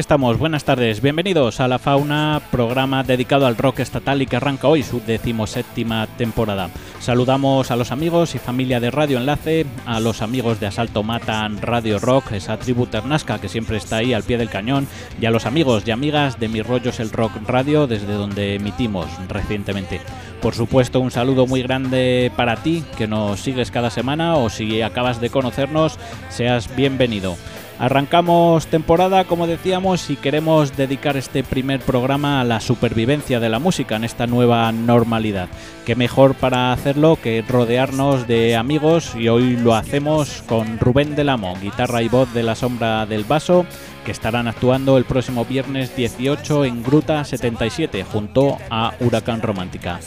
estamos. Buenas tardes. Bienvenidos a La Fauna, programa dedicado al rock estatal y que arranca hoy su decimoséptima temporada. Saludamos a los amigos y familia de Radio Enlace, a los amigos de Asalto Matan Radio Rock, esa tribu ternasca que siempre está ahí al pie del cañón, y a los amigos y amigas de Mis Rollos el Rock Radio, desde donde emitimos recientemente. Por supuesto, un saludo muy grande para ti, que nos sigues cada semana, o si acabas de conocernos, seas bienvenido. Arrancamos temporada, como decíamos, y queremos dedicar este primer programa a la supervivencia de la música en esta nueva normalidad. Qué mejor para hacerlo que rodearnos de amigos y hoy lo hacemos con Rubén Delamo, guitarra y voz de la sombra del vaso, que estarán actuando el próximo viernes 18 en Gruta 77 junto a Huracán Romántica.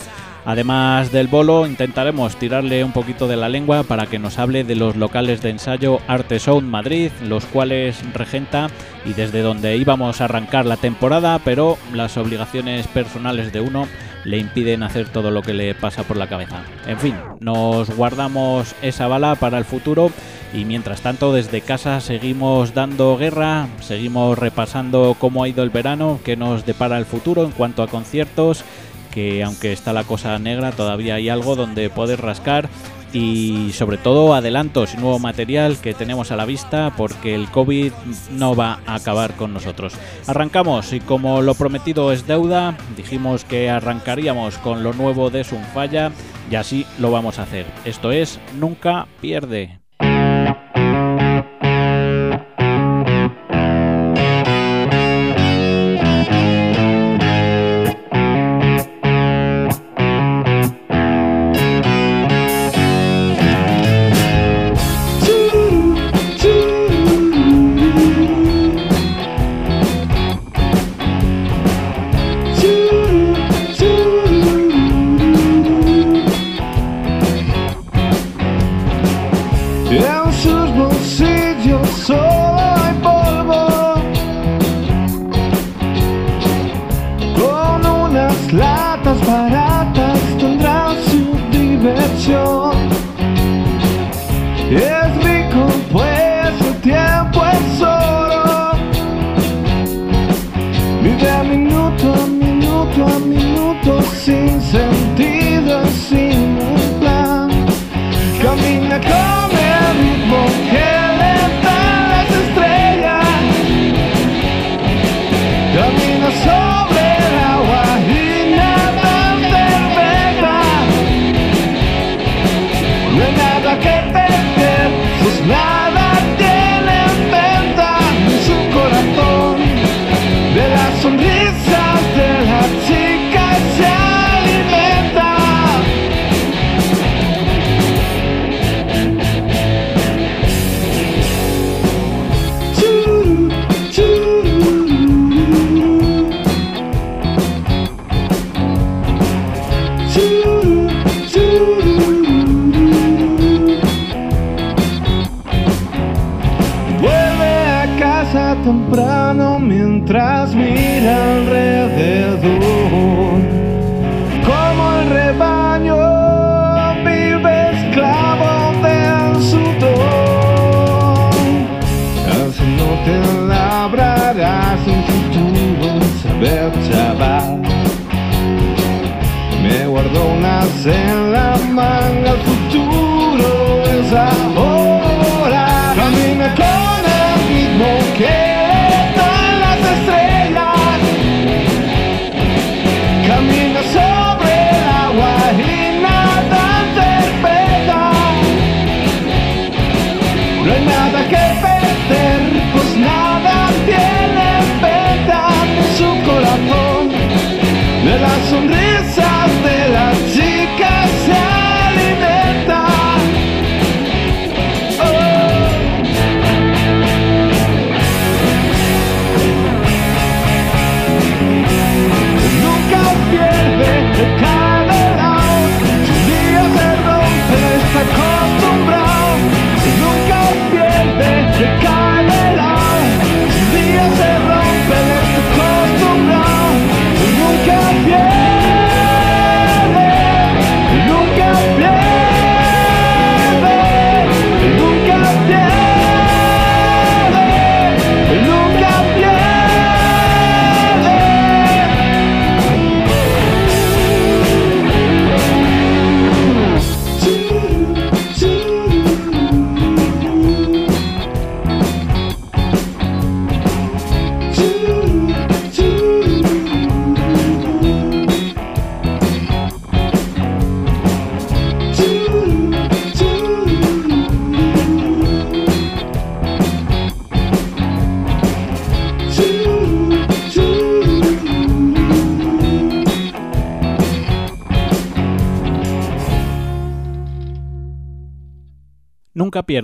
Además del bolo, intentaremos tirarle un poquito de la lengua para que nos hable de los locales de ensayo Arte Sound Madrid, los cuales regenta y desde donde íbamos a arrancar la temporada, pero las obligaciones personales de uno le impiden hacer todo lo que le pasa por la cabeza. En fin, nos guardamos esa bala para el futuro y mientras tanto desde casa seguimos dando guerra, seguimos repasando cómo ha ido el verano, qué nos depara el futuro en cuanto a conciertos que aunque está la cosa negra, todavía hay algo donde poder rascar y sobre todo adelantos y nuevo material que tenemos a la vista porque el COVID no va a acabar con nosotros. Arrancamos y como lo prometido es deuda, dijimos que arrancaríamos con lo nuevo de Sunfalla y así lo vamos a hacer. Esto es Nunca pierde.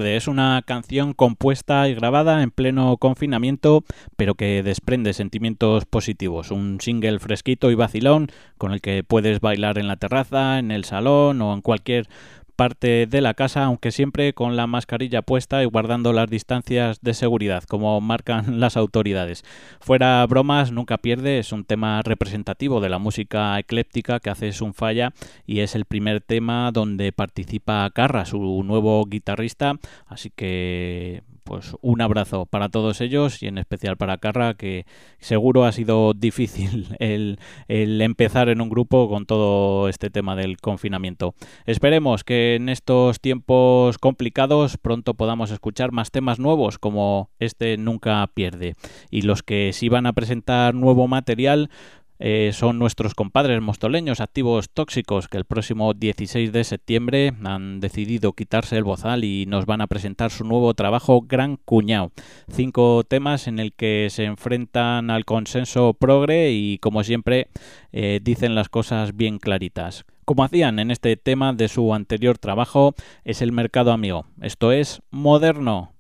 Es una canción compuesta y grabada en pleno confinamiento, pero que desprende sentimientos positivos. Un single fresquito y vacilón con el que puedes bailar en la terraza, en el salón o en cualquier parte de la casa, aunque siempre con la mascarilla puesta y guardando las distancias de seguridad, como marcan las autoridades. Fuera bromas, nunca pierde, es un tema representativo de la música ecléptica que hace Sunfalla y es el primer tema donde participa Carra, su nuevo guitarrista, así que pues un abrazo para todos ellos y en especial para Carra, que seguro ha sido difícil el, el, empezar en un grupo con todo este tema del confinamiento. Esperemos que en estos tiempos complicados pronto podamos escuchar más temas nuevos como este Nunca pierde. Y los que sí van a presentar nuevo material eh, son nuestros compadres mostoleños activos tóxicos que el próximo 16 de septiembre han decidido quitarse el bozal y nos van a presentar su nuevo trabajo Gran Cuñao. Cinco temas en el que se enfrentan al consenso progre y como siempre eh, dicen las cosas bien claritas. Como hacían en este tema de su anterior trabajo, es el mercado amigo. Esto es moderno.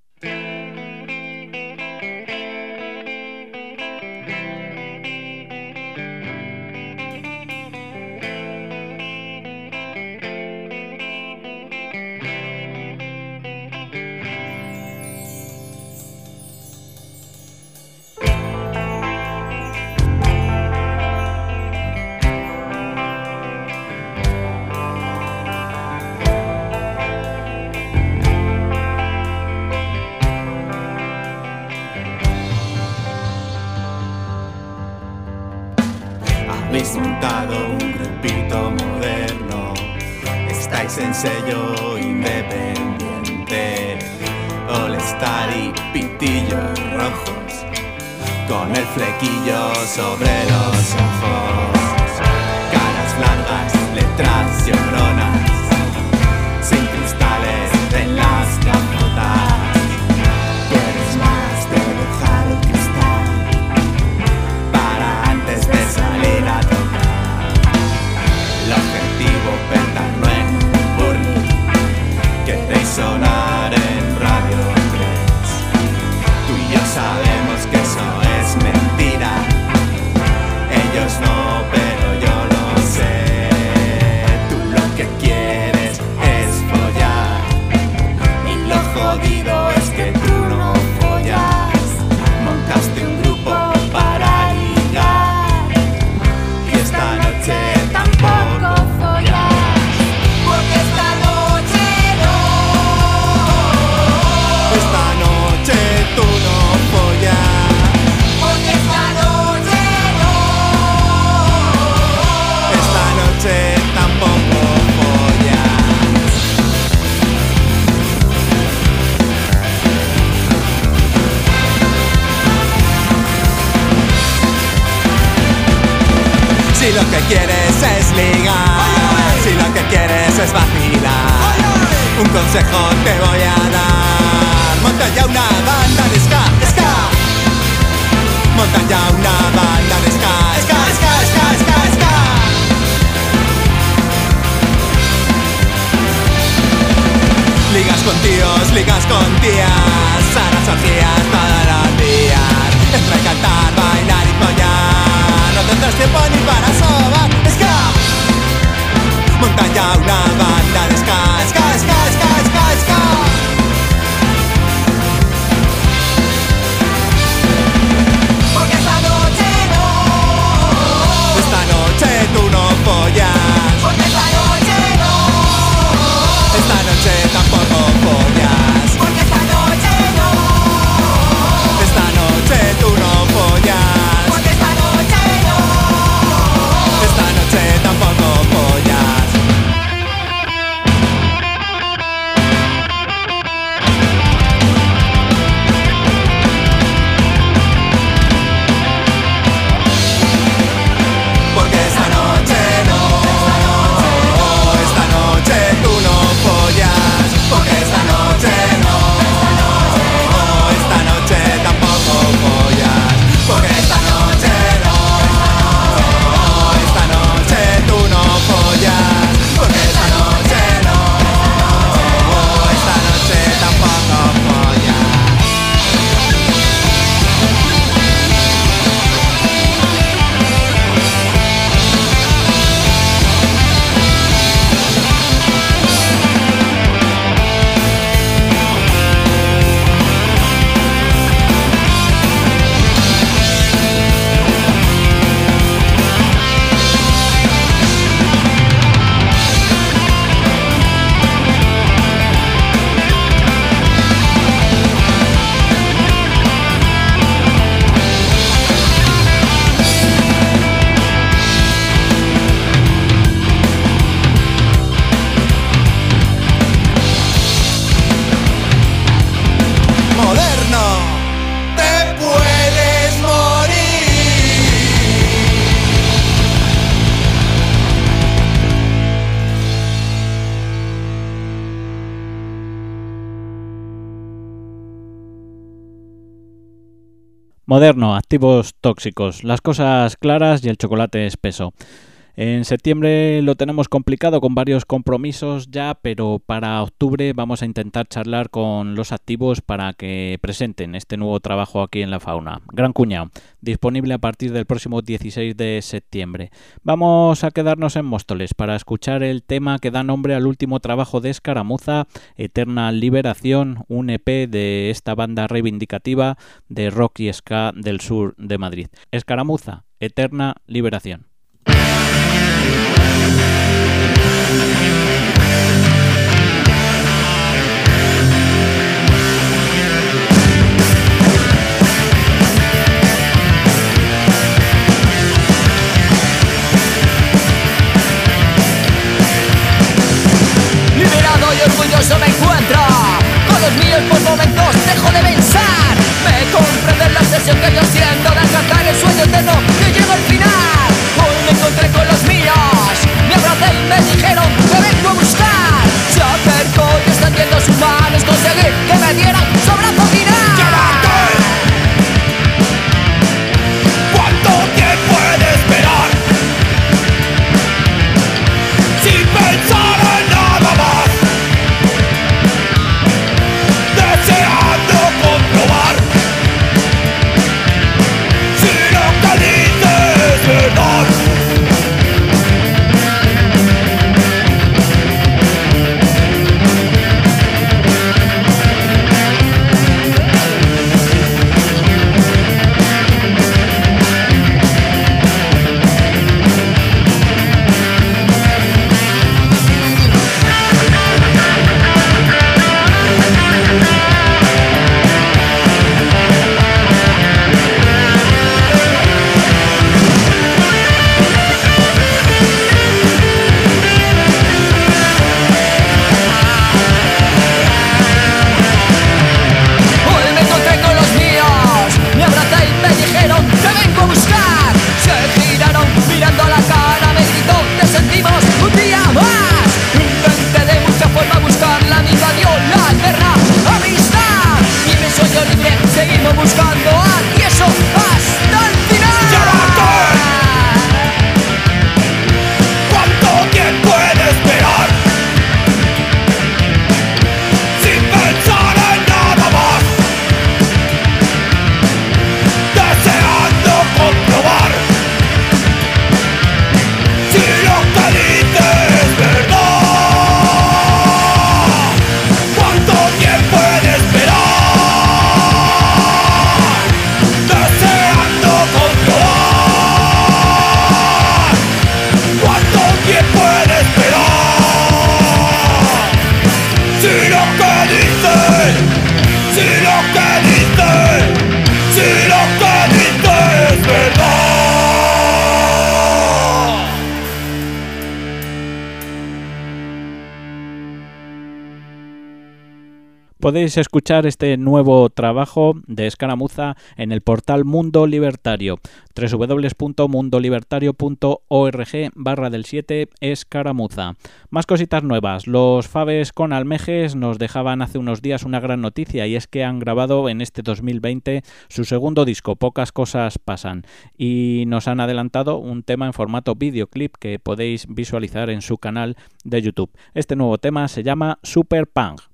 Moderno, activos tóxicos, las cosas claras y el chocolate espeso. En septiembre lo tenemos complicado con varios compromisos ya, pero para octubre vamos a intentar charlar con los activos para que presenten este nuevo trabajo aquí en la fauna. Gran Cuñado, disponible a partir del próximo 16 de septiembre. Vamos a quedarnos en Móstoles para escuchar el tema que da nombre al último trabajo de Escaramuza, Eterna Liberación, un EP de esta banda reivindicativa de rock y ska del sur de Madrid. Escaramuza, Eterna Liberación. Que yo siento De alcanzar el sueño eterno que llega al final. Hoy me encontré con los míos Me abracé y me dijeron que vengo a buscar. Se acercó y extendiendo sus manos Conseguí que me dieran Podéis escuchar este nuevo trabajo de Escaramuza en el portal Mundo Libertario, www.mundolibertario.org barra del 7 Escaramuza. Más cositas nuevas. Los Faves con Almejes nos dejaban hace unos días una gran noticia y es que han grabado en este 2020 su segundo disco, Pocas Cosas Pasan, y nos han adelantado un tema en formato videoclip que podéis visualizar en su canal de YouTube. Este nuevo tema se llama Super Punk.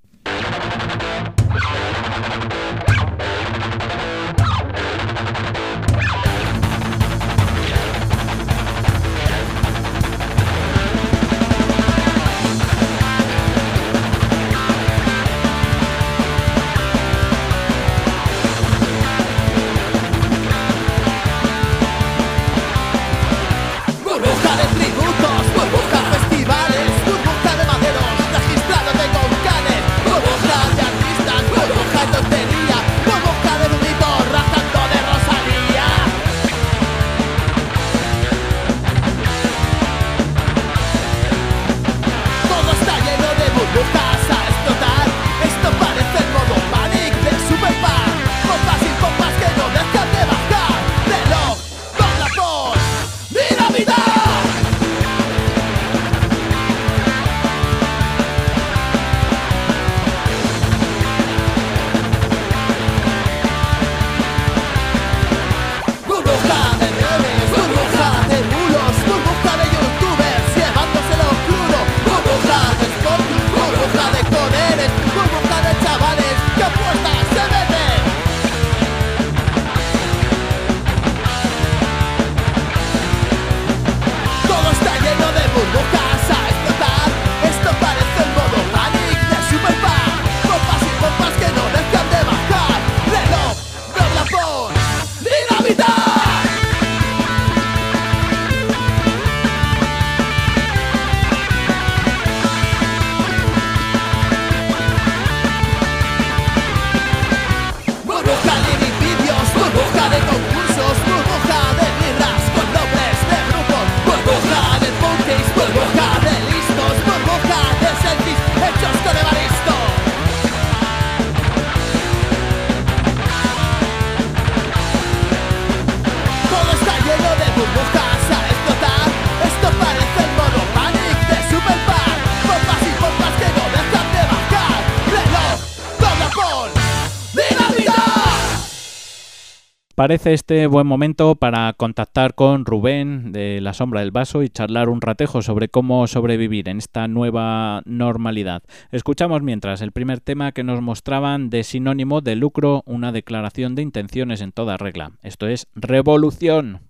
Parece este buen momento para contactar con Rubén de La Sombra del Vaso y charlar un ratejo sobre cómo sobrevivir en esta nueva normalidad. Escuchamos mientras el primer tema que nos mostraban de sinónimo de lucro, una declaración de intenciones en toda regla. Esto es revolución.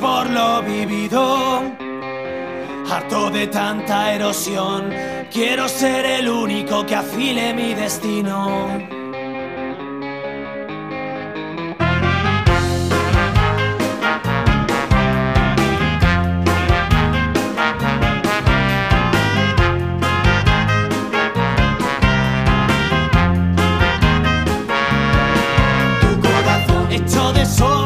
Por lo vivido. Harto de tanta erosión, quiero ser el único que afile mi destino. Tu corazón Hecho de soul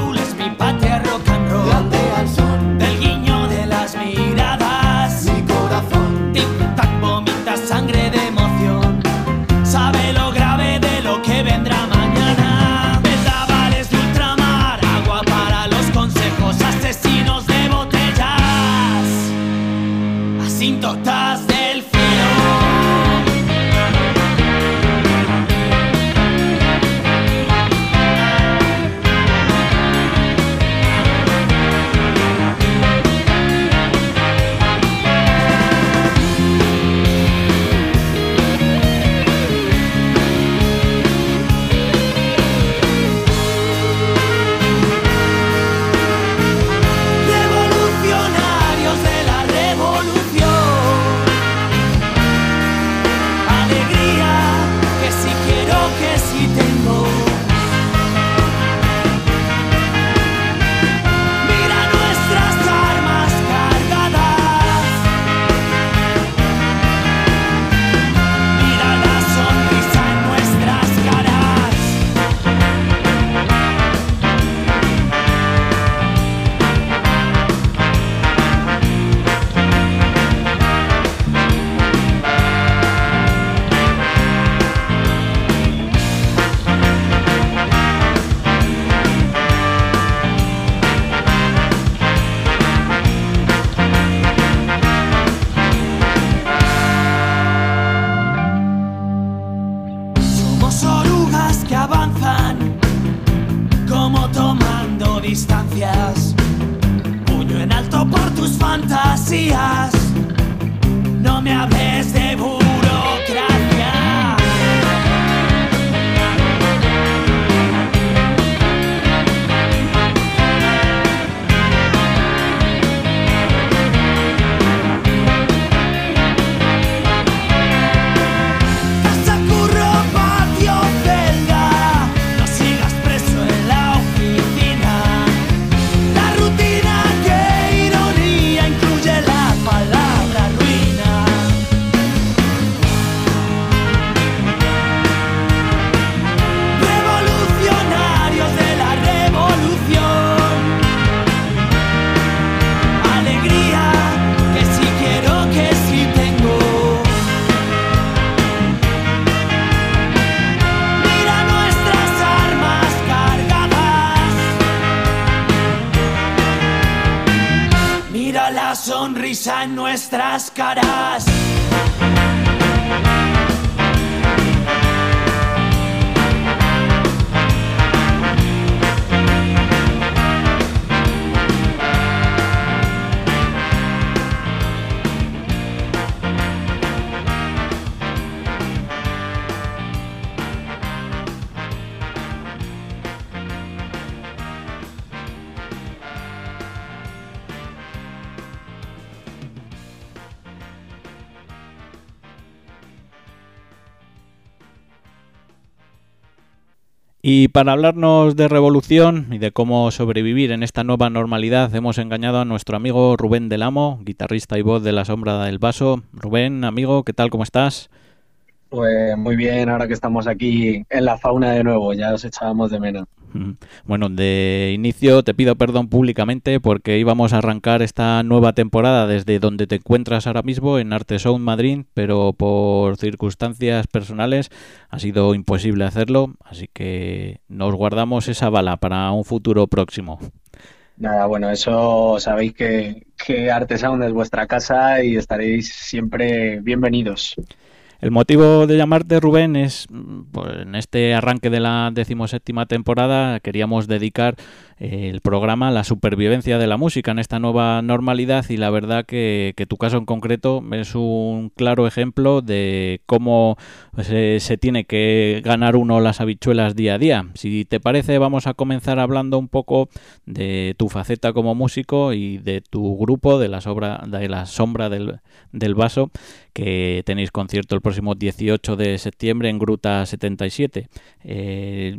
Y para hablarnos de revolución y de cómo sobrevivir en esta nueva normalidad, hemos engañado a nuestro amigo Rubén del Amo, guitarrista y voz de La Sombra del Vaso. Rubén, amigo, ¿qué tal? ¿Cómo estás? Pues muy bien, ahora que estamos aquí en la fauna de nuevo, ya os echábamos de menos. Bueno, de inicio te pido perdón públicamente porque íbamos a arrancar esta nueva temporada desde donde te encuentras ahora mismo en Artesound Madrid, pero por circunstancias personales ha sido imposible hacerlo, así que nos guardamos esa bala para un futuro próximo. Nada, bueno, eso sabéis que, que es vuestra casa y estaréis siempre bienvenidos. El motivo de llamarte Rubén es, pues, en este arranque de la decimoséptima temporada, queríamos dedicar el programa La supervivencia de la música en esta nueva normalidad y la verdad que, tu caso en concreto es un claro ejemplo de cómo se, se, tiene que ganar uno las habichuelas día a día. Si te parece vamos a comenzar hablando un poco de tu faceta como músico y de tu grupo de la, sobra, de la sombra del, del vaso que tenéis concierto el próximo 18 de septiembre en Gruta 77. Eh,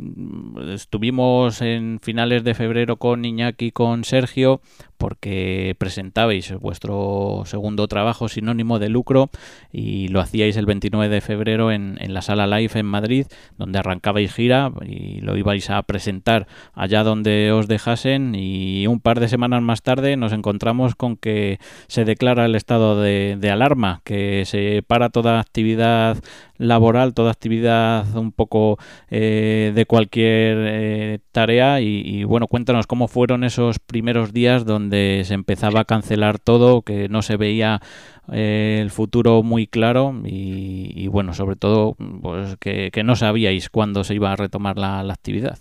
estuvimos en finales de febrero con Iñaki con Sergio porque presentabais vuestro segundo trabajo sinónimo de lucro y lo hacíais el 29 de febrero en, en, la sala Live en Madrid, donde arrancabais gira y lo ibais a presentar allá donde os dejasen y un par de semanas más tarde nos encontramos con que se declara el estado de, de alarma, que se para toda actividad laboral, toda actividad un poco eh, de cualquier eh, tarea y, bueno, cuéntanos cómo fueron esos primeros días donde se empezaba a cancelar todo, que no se veía eh, el futuro muy claro y, bueno, sobre todo pues que, que, no sabíais cuándo se iba a retomar la, la actividad.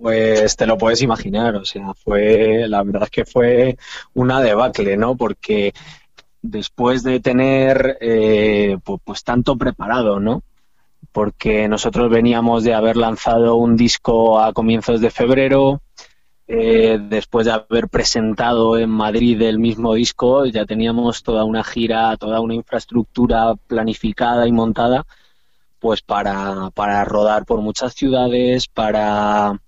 Pues te lo puedes imaginar, o sea, fue, la verdad es que fue una debacle, ¿no? Porque después de tener eh, pues, tanto preparado, ¿no? Porque nosotros veníamos de haber lanzado un disco a comienzos de febrero, eh, después de haber presentado en Madrid el mismo disco, ya teníamos toda una gira, toda una infraestructura planificada y montada, pues para, para rodar por muchas ciudades, para,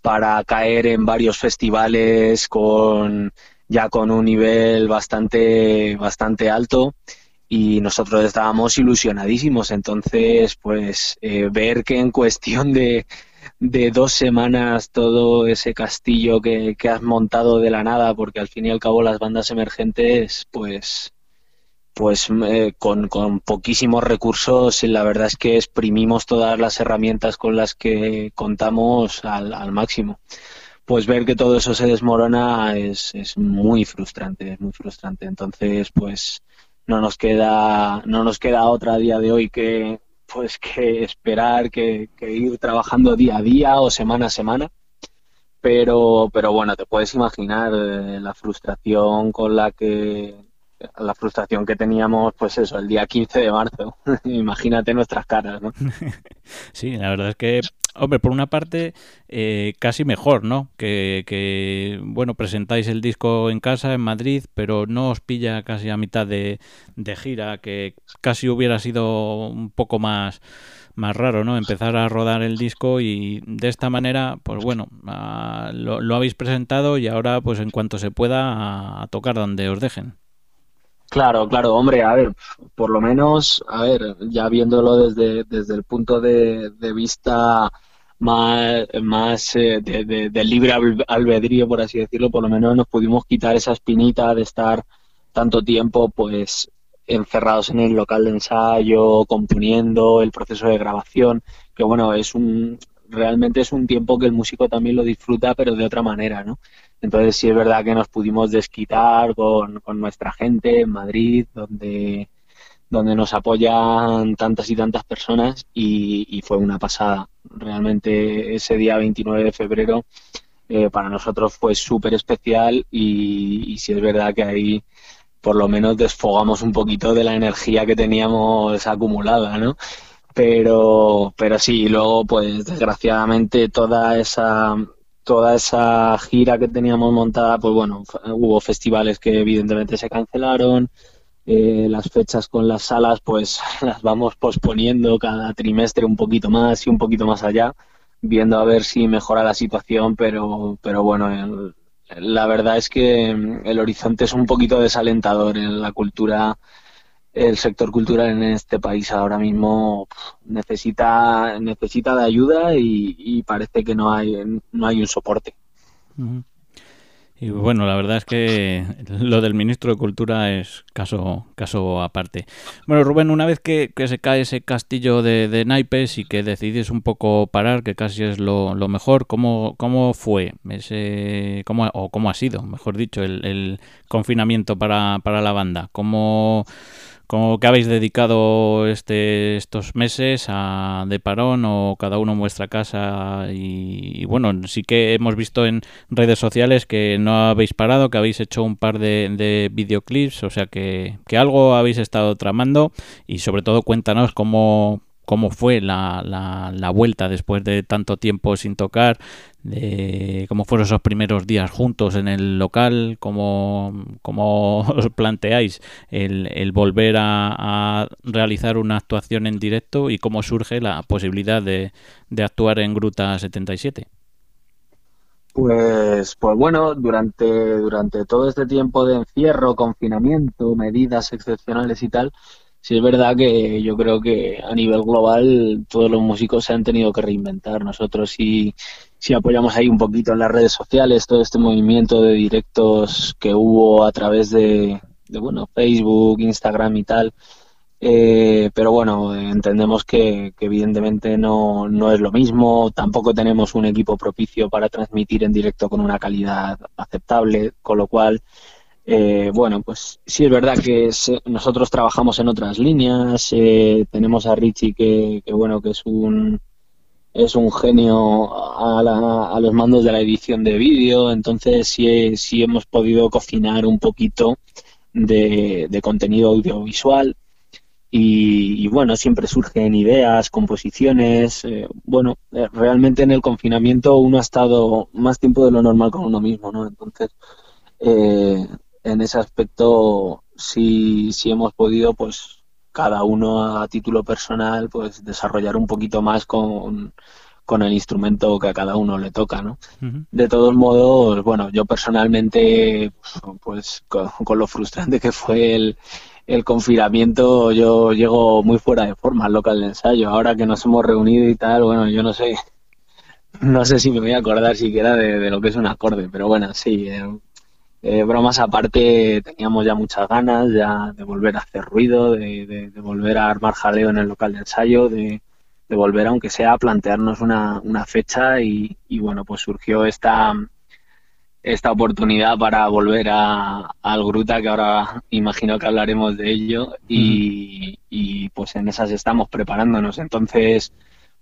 para caer en varios festivales con ya con un nivel bastante, bastante alto y nosotros estábamos ilusionadísimos. Entonces, pues eh, ver que en cuestión de, de, dos semanas todo ese castillo que, que, has montado de la nada, porque al fin y al cabo las bandas emergentes, pues, pues eh, con, con, poquísimos recursos, la verdad es que exprimimos todas las herramientas con las que contamos al, al máximo pues ver que todo eso se desmorona es, es muy frustrante, es muy frustrante. Entonces, pues no nos queda, no nos queda otra día de hoy que pues que esperar, que, que ir trabajando día a día o semana a semana. Pero, pero bueno, te puedes imaginar eh, la frustración con la que la frustración que teníamos, pues eso, el día 15 de marzo. Imagínate nuestras caras, ¿no? sí, la verdad es que Hombre, por una parte, eh, casi mejor, ¿no? Que, que, bueno, presentáis el disco en casa, en Madrid, pero no os pilla casi a mitad de, gira, que casi hubiera sido un poco más, más raro, ¿no? Empezar a rodar el disco y de esta manera, pues bueno, lo, lo, habéis presentado y ahora, pues en cuanto se pueda, a tocar donde os dejen. Claro, claro, hombre, a ver, por lo menos, a ver, ya viéndolo desde, desde el punto de, vista más, más eh, de, de, de, libre albedrío, por así decirlo, por lo menos nos pudimos quitar esa espinita de estar tanto tiempo, pues, encerrados en el local de ensayo, componiendo, el proceso de grabación, que bueno, es un, realmente es un tiempo que el músico también lo disfruta, pero de otra manera, ¿no? Entonces sí es verdad que nos pudimos desquitar con, con nuestra gente en Madrid, donde, donde nos apoyan tantas y tantas personas y, y fue una pasada. Realmente ese día 29 de febrero eh, para nosotros fue súper especial y, y sí es verdad que ahí por lo menos desfogamos un poquito de la energía que teníamos acumulada, ¿no? Pero, pero sí, luego pues desgraciadamente toda esa toda esa gira que teníamos montada, pues bueno, hubo festivales que evidentemente se cancelaron, eh, las fechas con las salas pues las vamos posponiendo cada trimestre un poquito más y un poquito más allá, viendo a ver si mejora la situación, pero, pero bueno, la verdad es que el horizonte es un poquito desalentador en la cultura el sector cultural en este país ahora mismo necesita necesita de ayuda y, parece que no hay no hay un soporte. Y bueno, la verdad es que lo del ministro de Cultura es caso, caso aparte. Bueno, Rubén, una vez que, se cae ese castillo de, naipes y que decidís un poco parar, que casi es lo, mejor, ¿cómo, ¿cómo fue ese, cómo, o cómo ha sido, mejor dicho, el, el confinamiento para, para la banda? ¿Cómo, ¿Cómo que habéis dedicado este, estos meses a, de parón o cada uno en vuestra casa? Y, bueno, sí que hemos visto en redes sociales que no habéis parado, que habéis hecho un par de, de videoclips, o sea que, que algo habéis estado tramando y sobre todo cuéntanos cómo, cómo fue la, la, vuelta después de tanto tiempo sin tocar, de cómo fueron esos primeros días juntos en el local, cómo, cómo os planteáis el, el volver a, realizar una actuación en directo y cómo surge la posibilidad de, de actuar en Gruta 77. Pues, pues bueno, durante, durante todo este tiempo de encierro, confinamiento, medidas excepcionales y tal, sí es verdad que yo creo que a nivel global todos los músicos se han tenido que reinventar. Nosotros sí, sí apoyamos ahí un poquito en las redes sociales todo este movimiento de directos que hubo a través de, bueno, Facebook, Instagram y tal. Eh, pero bueno, entendemos que, que evidentemente no, no, es lo mismo, tampoco tenemos un equipo propicio para transmitir en directo con una calidad aceptable, con lo cual eh, bueno, pues sí es verdad que nosotros trabajamos en otras líneas. Eh, tenemos a Richie que, bueno que es un es un genio a, los mandos de la edición de vídeo. Entonces sí, sí hemos podido cocinar un poquito de, contenido audiovisual. Y, bueno, siempre surgen ideas, composiciones. Eh, bueno, realmente en el confinamiento uno ha estado más tiempo de lo normal con uno mismo, ¿no? Entonces, eh, en ese aspecto sí, sí hemos podido, pues cada uno a título personal, pues desarrollar un poquito más con, con el instrumento que a cada uno le toca, ¿no? De todos modos, bueno, yo personalmente, pues con, lo frustrante que fue el, el confinamiento, yo llego muy fuera de forma al local de ensayo. Ahora que nos hemos reunido y tal, bueno, yo no sé, no sé si me voy a acordar siquiera de, de lo que es un acorde, pero bueno, sí, eh, eh, bromas aparte, teníamos ya muchas ganas ya de volver a hacer ruido, de, volver a armar jaleo en el local de ensayo, de, volver, aunque sea, a plantearnos una, una fecha y, bueno, pues surgió esta, esta oportunidad para volver a, al Gruta, que ahora imagino que hablaremos de ello, y, y pues en esas estamos preparándonos. Entonces,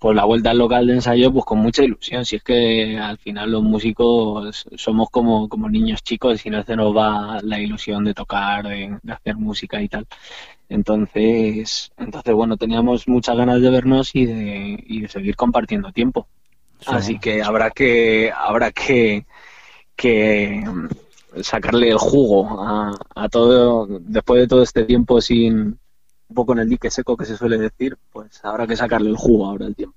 pues la vuelta al local de ensayo pues con mucha ilusión. Si es que al final los músicos somos como, como niños chicos y no se nos va la ilusión de tocar, de, hacer música y tal. Entonces, entonces bueno, teníamos muchas ganas de vernos y de, y de seguir compartiendo tiempo. Así que habrá que, habrá que, que sacarle el jugo a, a todo, después de todo este tiempo sin, un poco en el dique seco que se suele decir, pues habrá que sacarle el jugo ahora el tiempo.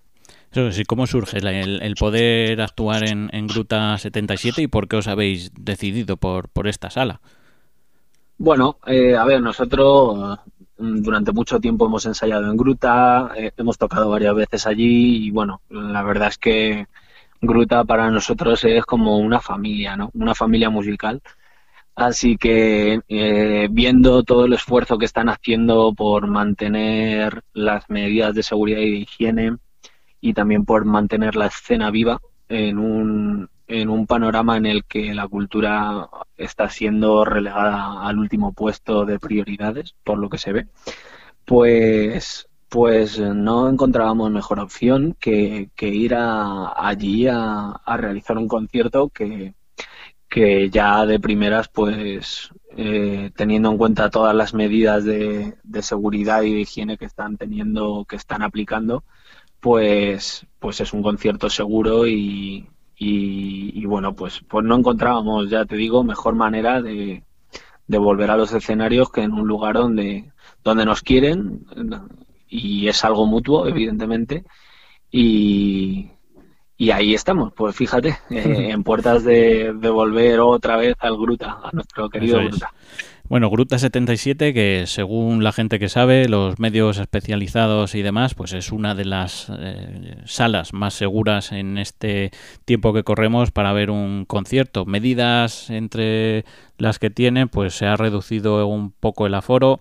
Eso sí, ¿cómo surge el, poder actuar en, Gruta 77 y por qué os habéis decidido por, por esta sala? Bueno, eh, a ver, nosotros mm, durante mucho tiempo hemos ensayado en Gruta, eh, hemos tocado varias veces allí y bueno, la verdad es que Gruta para nosotros es como una familia, ¿no? Una familia musical Así que eh, viendo todo el esfuerzo que están haciendo por mantener las medidas de seguridad y de higiene y también por mantener la escena viva en un, en un panorama en el que la cultura está siendo relegada al último puesto de prioridades, por lo que se ve, pues, pues no encontrábamos mejor opción que, ir allí a, a realizar un concierto que, que ya de primeras, pues eh, teniendo en cuenta todas las medidas de, seguridad y de higiene que están teniendo, que están aplicando, pues, pues es un concierto seguro y, y, bueno, pues, pues no encontrábamos, ya te digo, mejor manera de, de volver a los escenarios que en un lugar donde, donde nos quieren y es algo mutuo, evidentemente, y, y ahí estamos, pues fíjate, eh, en puertas de, de, volver otra vez al Gruta, a nuestro querido Gruta. Bueno, Gruta 77, que según la gente que sabe, los medios especializados y demás, pues es una de las eh, salas más seguras en este tiempo que corremos para ver un concierto. Medidas entre las que tiene, pues se ha reducido un poco el aforo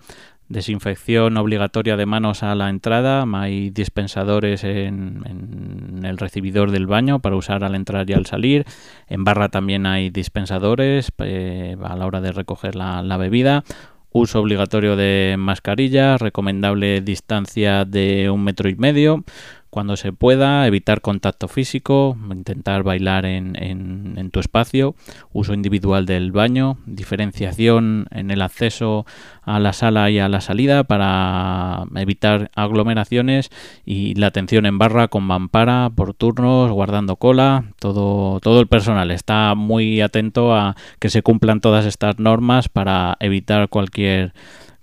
desinfección obligatoria de manos a la entrada, hay dispensadores en, el recibidor del baño para usar al entrar y al salir, en barra también hay dispensadores eh, a la hora de recoger la, la bebida, uso obligatorio de mascarilla, recomendable distancia de un metro y medio, cuando se pueda, evitar contacto físico, intentar bailar en, en, tu espacio, uso individual del baño, diferenciación en el acceso a la sala y a la salida para evitar aglomeraciones y la atención en barra con mampara por turnos, guardando cola, todo, todo el personal está muy atento a que se cumplan todas estas normas para evitar cualquier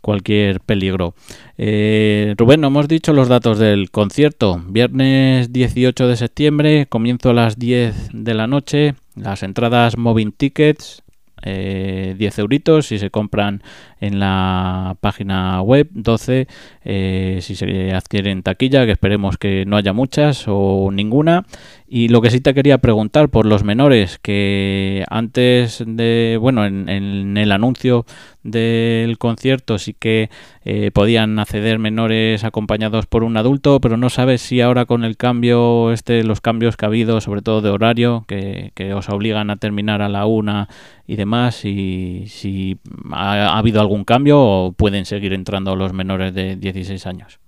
cualquier peligro. Eh, Rubén, no hemos dicho los datos del concierto. Viernes 18 de septiembre, comienzo a las 10 de la noche. Las entradas Moving Tickets, eh, 10 euritos si se compran en la página web, 12 eh, si se adquieren taquilla, que esperemos que no haya muchas o ninguna. Y lo que sí te quería preguntar por los menores, que antes de, bueno, en, en el anuncio del concierto sí que eh, podían acceder menores acompañados por un adulto, pero no sabes si ahora con el cambio, este, los cambios que ha habido, sobre todo de horario, que, que os obligan a terminar a la una y demás, si, si ha, ha habido algún cambio o pueden seguir entrando los menores de 16 años.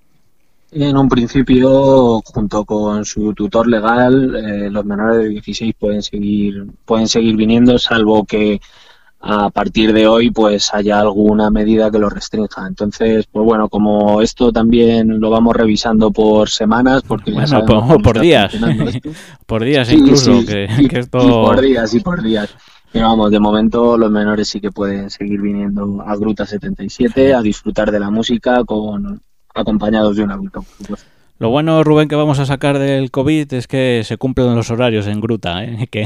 En un principio, junto con su tutor legal, eh, los menores de 16 pueden seguir pueden seguir viniendo, salvo que a partir de hoy pues haya alguna medida que lo restrinja. Entonces, pues bueno, como esto también lo vamos revisando por semanas, porque bueno, ya por, por días, por días sí, incluso, sí, que, y, que esto... y por días y por días. Pero vamos, de momento los menores sí que pueden seguir viniendo a Gruta 77 a disfrutar de la música con acompañados de un adulto. Lo bueno, Rubén, que vamos a sacar del COVID es que se cumplen los horarios en gruta, ¿eh? que,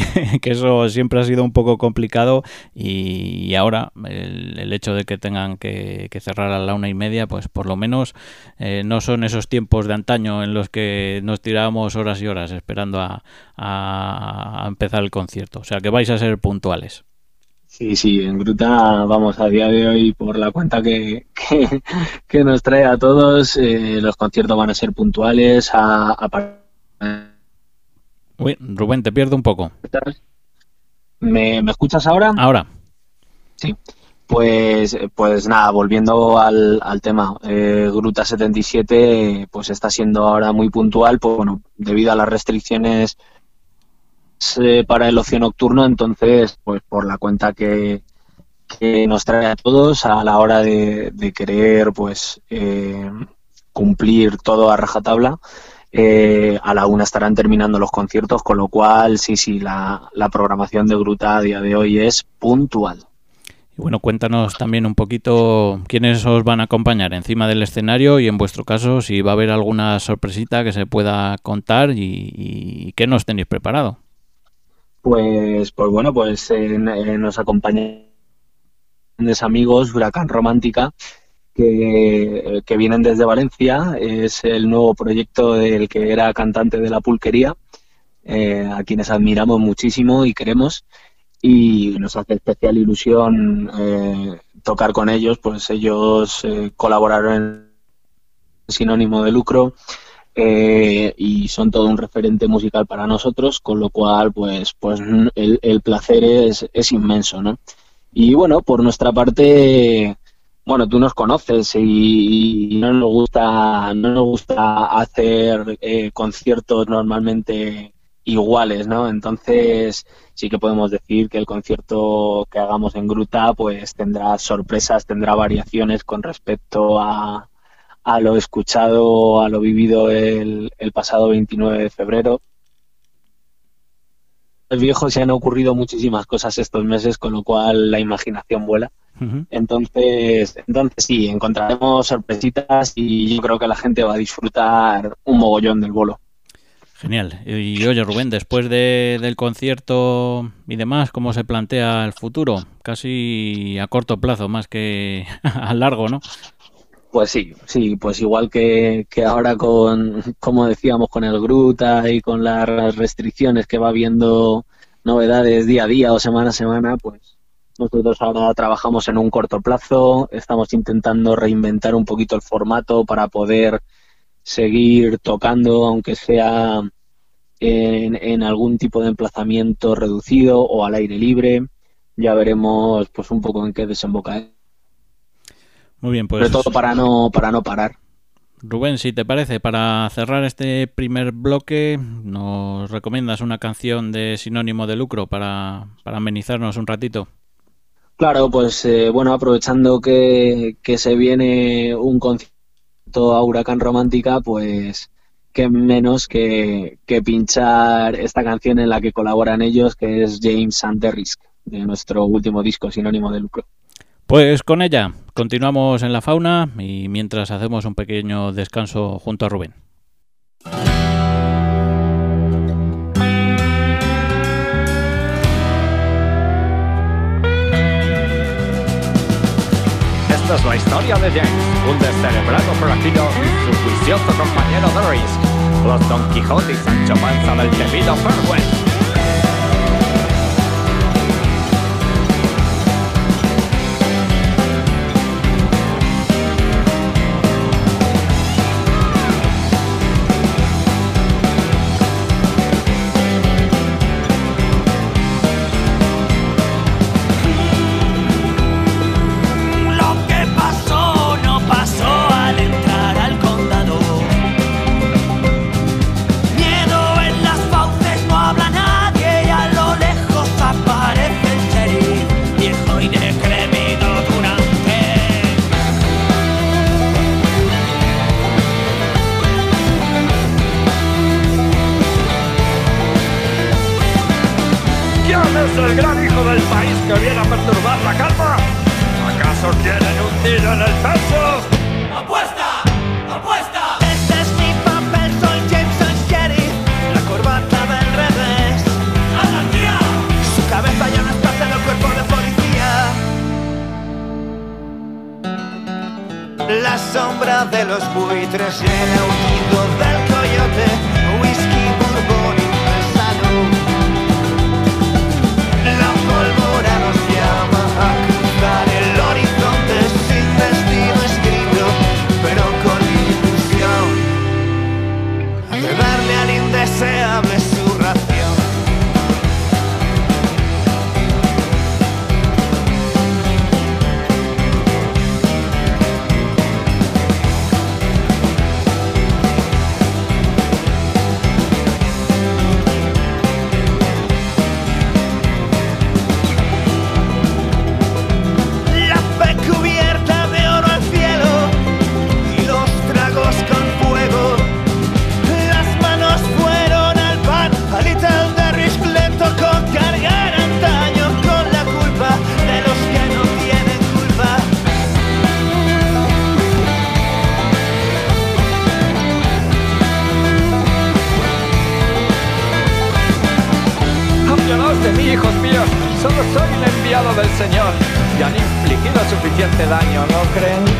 eso siempre ha sido un poco complicado y, ahora el, el, hecho de que tengan que, cerrar a la una y media, pues por lo menos eh, no son esos tiempos de antaño en los que nos tirábamos horas y horas esperando a, a empezar el concierto. O sea que vais a ser puntuales. Sí, sí, en Gruta vamos a día de hoy por la cuenta que, que, que nos trae a todos. Eh, los conciertos van a ser puntuales. A, a... Uy, Rubén, te pierdo un poco. ¿Me, ¿Me, escuchas ahora? Ahora. Sí. Pues, pues nada, volviendo al, al tema, eh, Gruta 77 pues está siendo ahora muy puntual, pues bueno, debido a las restricciones eh, para el ocio nocturno, entonces, pues por la cuenta que, nos trae a todos a la hora de, querer, pues, eh, cumplir todo a rajatabla. Eh, a la una estarán terminando los conciertos, con lo cual, sí, sí, la, la programación de Gruta a día de hoy es puntual. Y bueno, cuéntanos también un poquito quiénes os van a acompañar encima del escenario y en vuestro caso si va a haber alguna sorpresita que se pueda contar y, y qué nos tenéis preparado. Pues, pues bueno, pues eh, nos acompañan grandes amigos, Huracán Romántica, que, que, vienen desde Valencia. Es el nuevo proyecto del que era cantante de la pulquería, eh, a quienes admiramos muchísimo y queremos. Y nos hace especial ilusión eh, tocar con ellos, pues ellos eh, colaboraron en Sinónimo de Lucro eh, y son todo un referente musical para nosotros, con lo cual, pues, pues el, el placer es, es, inmenso, ¿no? Y bueno, por nuestra parte, bueno, tú nos conoces y, no nos gusta, no nos gusta hacer eh, conciertos normalmente iguales, ¿no? Entonces sí que podemos decir que el concierto que hagamos en Gruta, pues tendrá sorpresas, tendrá variaciones con respecto a a lo escuchado, a lo vivido el, el pasado 29 de febrero. El viejo se han ocurrido muchísimas cosas estos meses, con lo cual la imaginación vuela. Uh -huh. Entonces, entonces sí, encontraremos sorpresitas y yo creo que la gente va a disfrutar un mogollón del bolo. Genial. Y oye, Rubén, después de, del concierto y demás, ¿cómo se plantea el futuro? Casi a corto plazo, más que a largo, ¿no? Pues sí, sí, pues igual que, que ahora con, como decíamos, con el Gruta y con las restricciones que va viendo novedades día a día o semana a semana, pues nosotros ahora trabajamos en un corto plazo, estamos intentando reinventar un poquito el formato para poder seguir tocando, aunque sea en, en algún tipo de emplazamiento reducido o al aire libre. Ya veremos pues un poco en qué desemboca. Muy bien, pues Sobre todo para no, para no parar. Rubén, si te parece, para cerrar este primer bloque, ¿nos recomiendas una canción de sinónimo de lucro para, para amenizarnos un ratito? Claro, pues eh, bueno, aprovechando que, que se viene un concierto a Huracán Romántica, pues qué menos que, que pinchar esta canción en la que colaboran ellos, que es James and the Risk, de nuestro último disco, Sinónimo de Lucro. Pues con ella, continuamos en la fauna y mientras hacemos un pequeño descanso junto a Rubén. Esta es la historia de James, un descerebrado forajido y su juicioso compañero de Risk, los Don Quijote y Sancho Panza del temido Far Señor y han infligido suficiente daño, ¿no creen?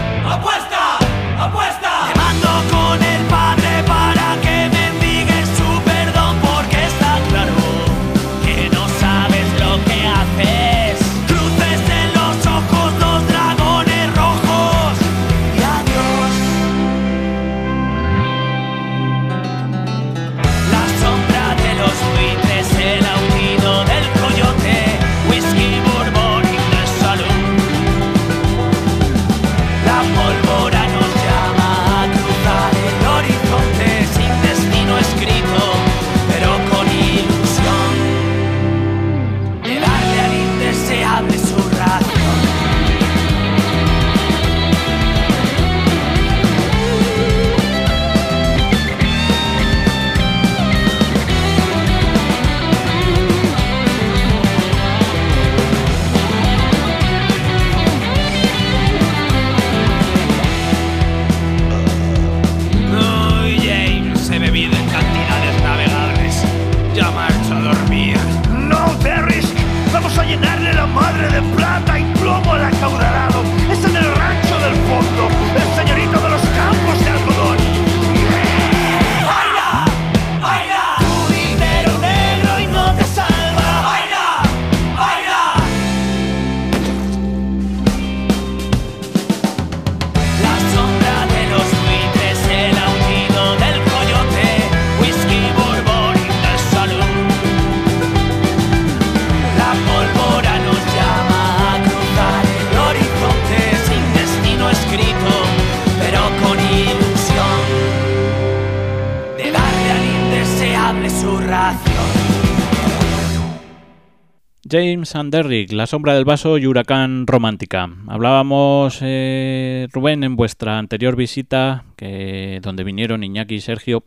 James and Derrick, La sombra del vaso y Huracán Romántica. Hablábamos, eh, Rubén, en vuestra anterior visita, que, donde vinieron Iñaki y Sergio,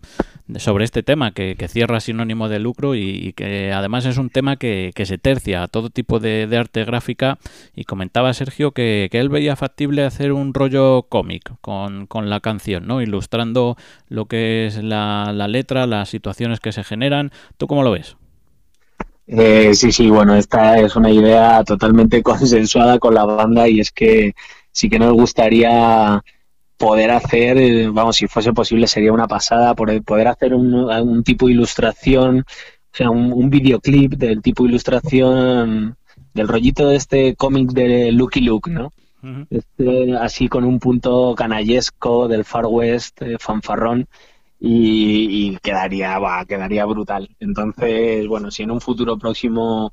sobre este tema que, cierra sinónimo de lucro y, que además es un tema que, se tercia a todo tipo de, arte gráfica. Y comentaba Sergio que, él veía factible hacer un rollo cómic con, con, la canción, ¿no? ilustrando lo que es la, la letra, las situaciones que se generan. ¿Tú cómo lo ves? Eh, sí, sí, bueno, esta es una idea totalmente consensuada con la banda y es que sí que nos gustaría poder hacer, eh, vamos, si fuese posible sería una pasada, poder hacer un, un tipo de ilustración, o sea, un, un, videoclip del tipo de ilustración del rollito de este cómic de Lucky Luke, ¿no? Uh -huh. este, así con un punto canallesco del Far West, eh, fanfarrón y, y quedaría, bah, quedaría brutal. Entonces, bueno, si en un futuro próximo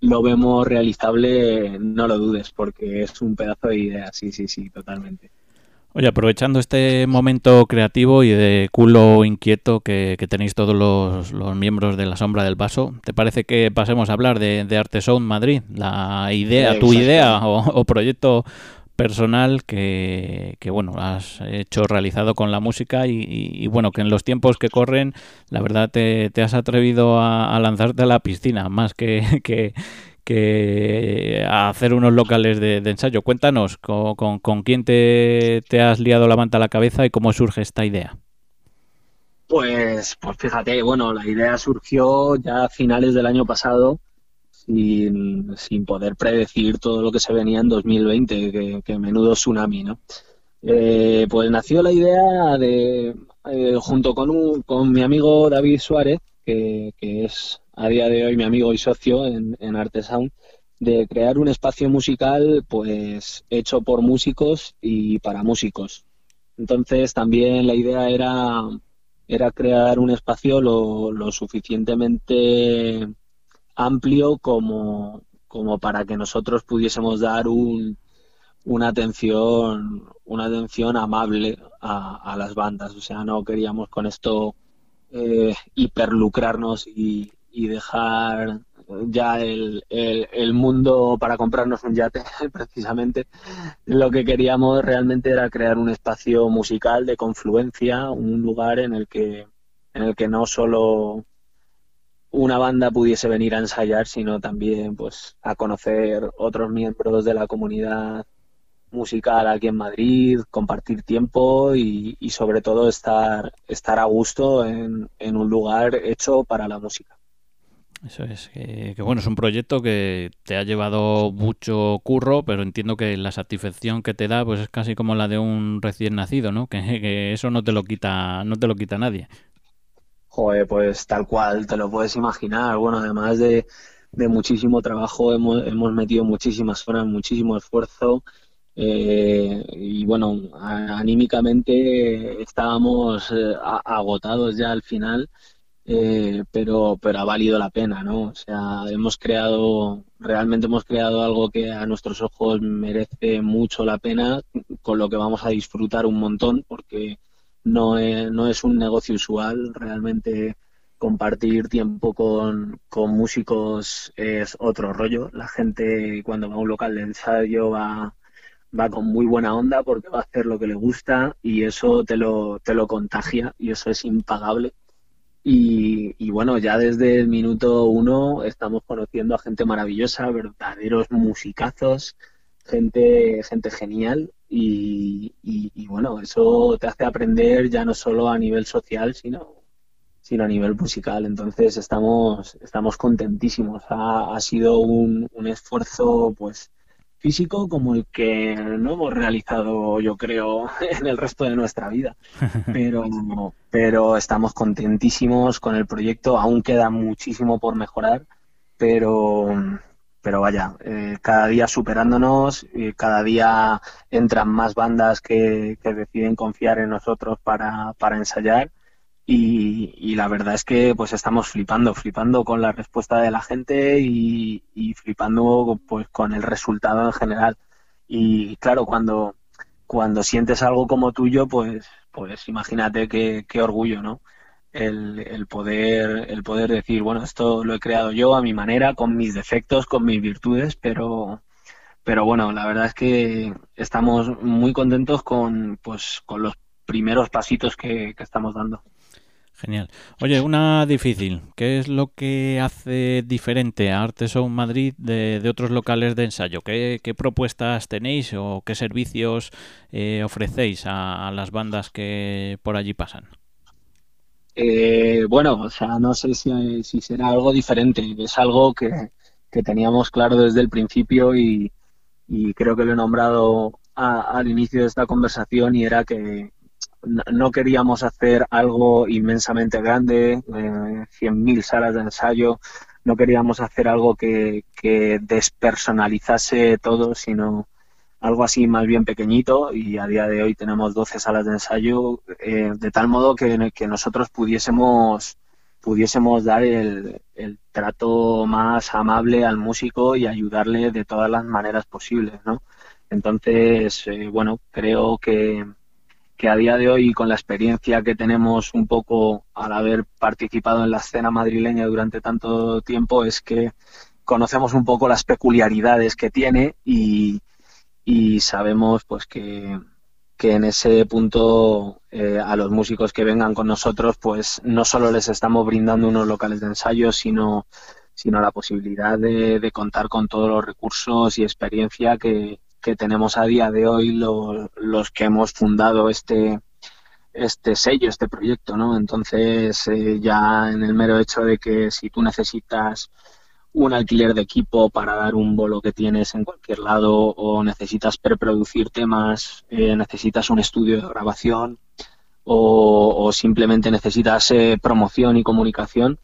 lo vemos realizable, no lo dudes, porque es un pedazo de idea, sí, sí, sí, totalmente. Oye, aprovechando este momento creativo y de culo inquieto que, que tenéis todos los, los, miembros de la sombra del vaso, ¿te parece que pasemos a hablar de, de Artesound Madrid? La idea, tu idea o, o proyecto personal que, que, bueno has hecho realizado con la música y, bueno que en los tiempos que corren la verdad te, has atrevido a, lanzarte a la piscina más que, que, que a hacer unos locales de, ensayo. Cuéntanos con, con, con quién te, te, has liado la manta a la cabeza y cómo surge esta idea. Pues pues fíjate bueno la idea surgió ya a finales del año pasado sin, sin poder predecir todo lo que se venía en 2020, que, que menudo tsunami, ¿no? Eh, pues nació la idea de, eh, junto con, un, con mi amigo David Suárez, que, que, es a día de hoy mi amigo y socio en, en Artesound, de crear un espacio musical pues hecho por músicos y para músicos. Entonces también la idea era, era crear un espacio lo, lo suficientemente amplio como, como para que nosotros pudiésemos dar un, una atención una atención amable a, a, las bandas. O sea no queríamos con esto eh, hiperlucrarnos y, y, dejar ya el, el, el, mundo para comprarnos un yate precisamente. Lo que queríamos realmente era crear un espacio musical de confluencia un lugar en el que en el que no solo una banda pudiese venir a ensayar, sino también pues a conocer otros miembros de la comunidad musical aquí en Madrid, compartir tiempo y, sobre todo estar, estar a gusto en, en, un lugar hecho para la música. Eso es, que, que, bueno, es un proyecto que te ha llevado mucho curro, pero entiendo que la satisfacción que te da pues es casi como la de un recién nacido, ¿no? Que, que eso no te lo quita, no te lo quita nadie. Joder, pues tal cual, te lo puedes imaginar. Bueno, además de, de muchísimo trabajo, hemos, hemos, metido muchísimas horas, muchísimo esfuerzo. Eh, y bueno, anímicamente estábamos eh, agotados ya al final, eh, pero, pero ha valido la pena, ¿no? O sea, hemos creado, realmente hemos creado algo que a nuestros ojos merece mucho la pena, con lo que vamos a disfrutar un montón, porque no es, no es un negocio usual, realmente compartir tiempo con, con, músicos es otro rollo. La gente cuando va a un local de ensayo va, va con muy buena onda porque va a hacer lo que le gusta y eso te lo, te lo contagia y eso es impagable. Y, y bueno, ya desde el minuto uno estamos conociendo a gente maravillosa, verdaderos musicazos, gente, gente genial y, y, y, bueno, eso te hace aprender ya no solo a nivel social, sino, sino a nivel musical. Entonces estamos, estamos contentísimos. Ha, ha sido un, un, esfuerzo pues físico como el que no hemos realizado, yo creo, en el resto de nuestra vida. Pero, pero estamos contentísimos con el proyecto. Aún queda muchísimo por mejorar, pero pero vaya, eh, cada día superándonos, cada día entran más bandas que, que deciden confiar en nosotros para, para ensayar y, y, la verdad es que pues estamos flipando, flipando con la respuesta de la gente y, y, flipando pues con el resultado en general. Y claro, cuando, cuando sientes algo como tuyo, pues, pues imagínate qué, qué orgullo, ¿no? El, el, poder, el poder decir, bueno, esto lo he creado yo a mi manera, con mis defectos, con mis virtudes, pero, pero bueno, la verdad es que estamos muy contentos con, pues, con los primeros pasitos que, que estamos dando. Genial. Oye, una difícil. ¿Qué es lo que hace diferente a Arteson Madrid de, de otros locales de ensayo? ¿Qué, qué, propuestas tenéis o qué servicios eh, ofrecéis a, a, las bandas que por allí pasan? Eh, bueno, o sea, no sé si, será algo diferente. Es algo que, que teníamos claro desde el principio y, y creo que lo he nombrado a, al inicio de esta conversación y era que no queríamos hacer algo inmensamente grande, eh, 100.000 salas de ensayo, no queríamos hacer algo que, que, despersonalizase todo, sino algo así más bien pequeñito y a día de hoy tenemos 12 salas de ensayo, eh, de tal modo que, que, nosotros pudiésemos pudiésemos dar el, el, trato más amable al músico y ayudarle de todas las maneras posibles, ¿no? Entonces, eh, bueno, creo que, que a día de hoy, con la experiencia que tenemos un poco al haber participado en la escena madrileña durante tanto tiempo, es que conocemos un poco las peculiaridades que tiene y, y sabemos pues que, que, en ese punto eh, a los músicos que vengan con nosotros, pues no solo les estamos brindando unos locales de ensayo, sino, sino la posibilidad de, de contar con todos los recursos y experiencia que, que tenemos a día de hoy lo, los que hemos fundado este este sello, este proyecto, ¿no? Entonces, eh, ya en el mero hecho de que si tú necesitas un alquiler de equipo para dar un bolo que tienes en cualquier lado o necesitas preproducir temas, eh, necesitas un estudio de grabación o, simplemente necesitas eh, promoción y comunicación,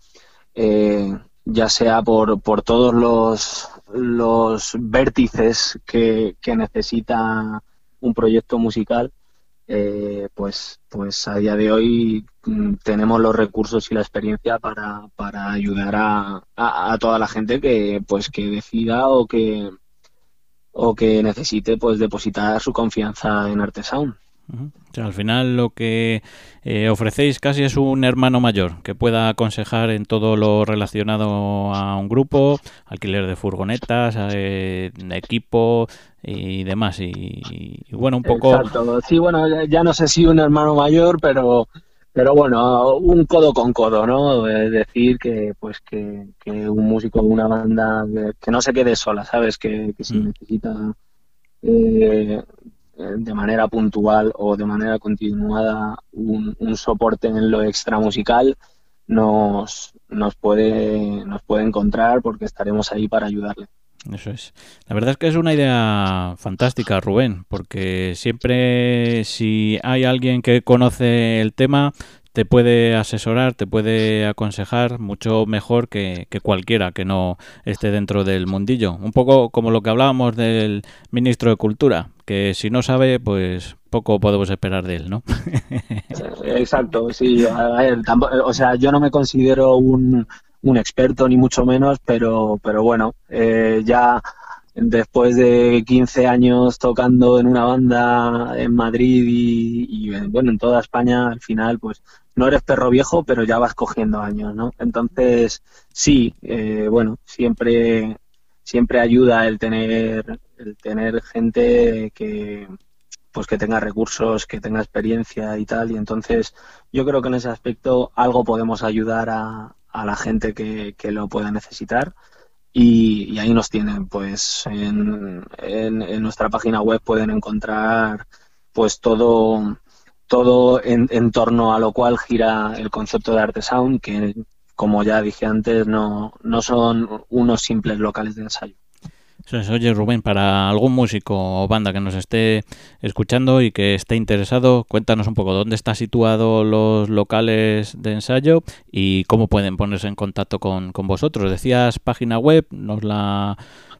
eh, ya sea por, por todos los, los vértices que, que, necesita un proyecto musical, eh, pues, pues a día de hoy mm, tenemos los recursos y la experiencia para, para ayudar a, a, a, toda la gente que, pues, que decida o que, o que necesite pues, depositar su confianza en Artesound. O sea, al final lo que eh, ofrecéis casi es un hermano mayor que pueda aconsejar en todo lo relacionado a un grupo, alquiler de furgonetas, eh, equipo y demás. Y, y, bueno, un poco. Exacto. Sí, bueno, ya, no sé si un hermano mayor, pero pero bueno, un codo con codo, ¿no? Es decir que pues que, que un músico de una banda que, que, no se quede sola, ¿sabes? Que, que si mm. necesita eh, de manera puntual o de manera continuada un, un soporte en lo extra musical nos, nos, puede, nos puede encontrar porque estaremos ahí para ayudarle. Eso es. La verdad es que es una idea fantástica, Rubén, porque siempre si hay alguien que conoce el tema, te puede asesorar, te puede aconsejar mucho mejor que, que, cualquiera que no esté dentro del mundillo. Un poco como lo que hablábamos del ministro de Cultura, que si no sabe, pues poco podemos esperar de él, ¿no? Exacto, sí. O sea, yo no me considero un, un experto ni mucho menos, pero, pero bueno, eh, ya después de 15 años tocando en una banda en Madrid y, y, bueno, en toda España, al final, pues no eres perro viejo, pero ya vas cogiendo años, ¿no? Entonces, sí, eh, bueno, siempre, siempre ayuda el tener, el tener gente que, pues que tenga recursos, que tenga experiencia y tal, y entonces yo creo que en ese aspecto algo podemos ayudar a, a la gente que, que lo pueda necesitar. Y, ahí nos tienen, pues en, nuestra página web pueden encontrar pues todo, todo en, en, torno a lo cual gira el concepto de Artesound, que como ya dije antes, no, no son unos simples locales de ensayo. Oye Rubén, para algún músico o banda que nos esté escuchando y que esté interesado, cuéntanos un poco dónde están situados los locales de ensayo y cómo pueden ponerse en contacto con, con vosotros. Decías página web, nos la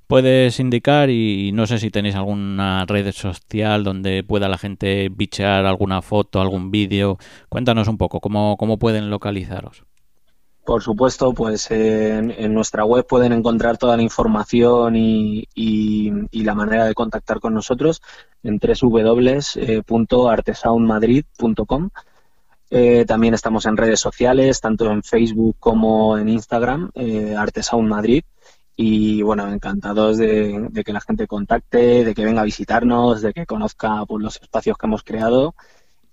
puedes indicar y no sé si tenéis alguna red social donde pueda la gente bichear alguna foto, algún vídeo. Cuéntanos un poco cómo, cómo pueden localizaros. Por supuesto, pues en, nuestra web pueden encontrar toda la información y, y, la manera de contactar con nosotros en www.artesoundmadrid.com Eh, también estamos en redes sociales, tanto en Facebook como en Instagram, eh, Artesound Madrid. Y bueno, encantados de, de que la gente contacte, de que venga a visitarnos, de que conozca pues, los espacios que hemos creado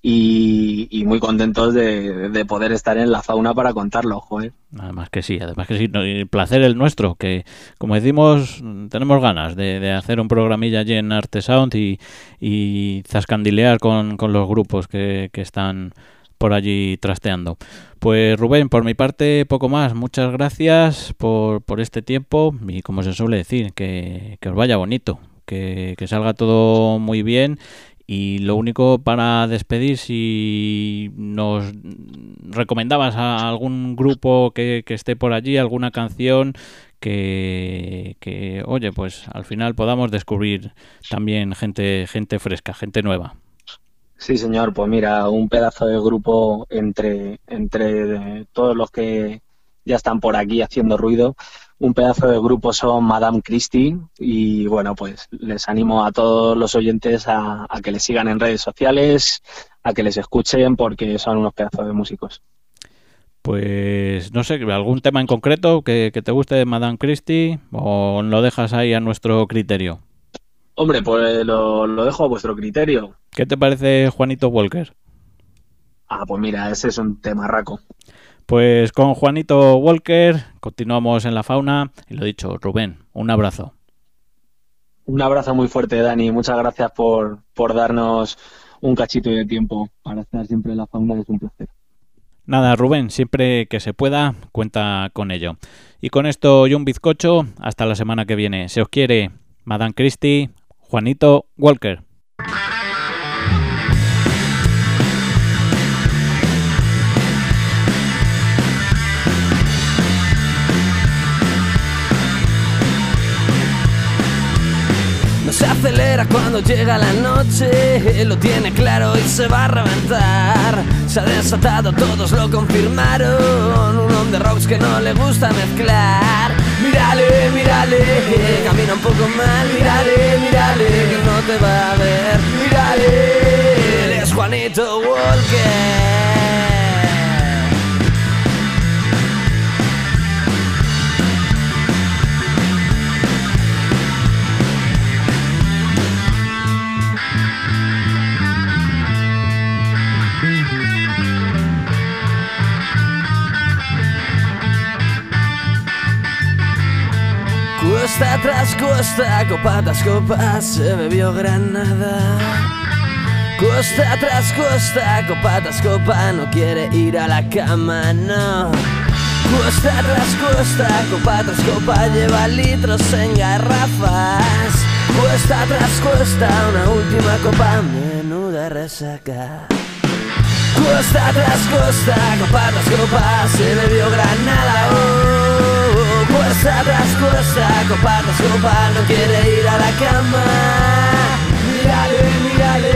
y, y muy contentos de, de poder estar en la fauna para contarlo, joder. Además que sí, además que sí, el placer el nuestro, que como decimos, tenemos ganas de, hacer un programilla allí en Artesound y, y zascandilear con, los grupos que, que están por allí trasteando. Pues Rubén, por mi parte, poco más. Muchas gracias por, por este tiempo y como se suele decir, que, os vaya bonito, que salga todo muy bien y lo único para despedir, si nos recomendabas a algún grupo que, esté por allí, alguna canción que, que, oye, pues al final podamos descubrir también gente, gente fresca, gente nueva. Sí, señor, pues mira, un pedazo de grupo entre, entre todos los que ya están por aquí haciendo ruido. Un pedazo de grupo son Madame Christie y bueno, pues les animo a todos los oyentes a, a que les sigan en redes sociales, a que les escuchen porque son unos pedazos de músicos. Pues no sé, algún tema en concreto que, que te guste de Madame Christie o lo dejas ahí a nuestro criterio. Hombre, pues lo, lo dejo a vuestro criterio. ¿Qué te parece Juanito Walker? Ah, pues mira, ese es un tema raco. Pues con Juanito Walker continuamos en la fauna y lo dicho, Rubén, un abrazo. Un abrazo muy fuerte, Dani. Muchas gracias por, por darnos un cachito de tiempo para estar siempre en la fauna. Es un placer. Nada, Rubén, siempre que se pueda, cuenta con ello. Y con esto y un bizcocho, hasta la semana que viene. Se os quiere, Madame Christie, Juanito Walker. Se acelera cuando llega la noche, lo tiene claro y se va a reventar. Se ha desatado, todos lo confirmaron. Un the rocks que no le gusta mezclar. Mírale, mírale, camina un poco mal. Mírale, mírale, que no te va a ver. Mírale, él es Juanito Walker. Tras cuesta, copa tras copa, se bebió granada. Costa tras costa, copa tras copa, no quiere ir a la cama, no. Costa tras costa, copa tras copa, lleva litros en garrafas. Cuesta tras cuesta, una última copa, menuda resaca. Costa tras costa, copa tras copa, se bebió granada. Oh, cuesta tras cuesta, copa tras copa, no quiere ir a la cama. Mírale, mírale,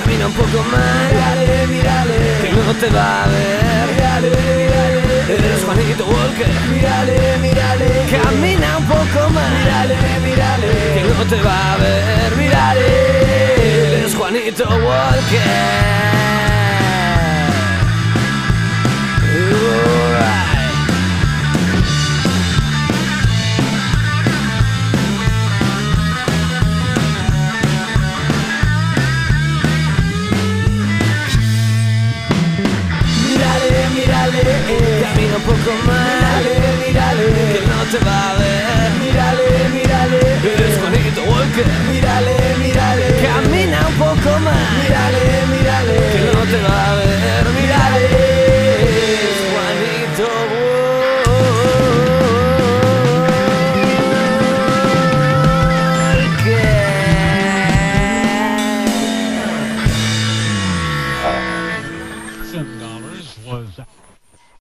camina un poco más. Mírale, mírale, que no te va a ver. Mírale, mírale, eres Juanito Walker. Mírale, mírale, camina un poco más. Mírale, mírale, que no te va a ver. Mírale, eres Juanito Walker. camina un poco más. Mírale, mírale. Que no te va a ver Mírale, mírale. Eres Juanito Walker Mírale, mírale. Camina un poco más. Mírale, mírale. Que no te va a ver. Mírale.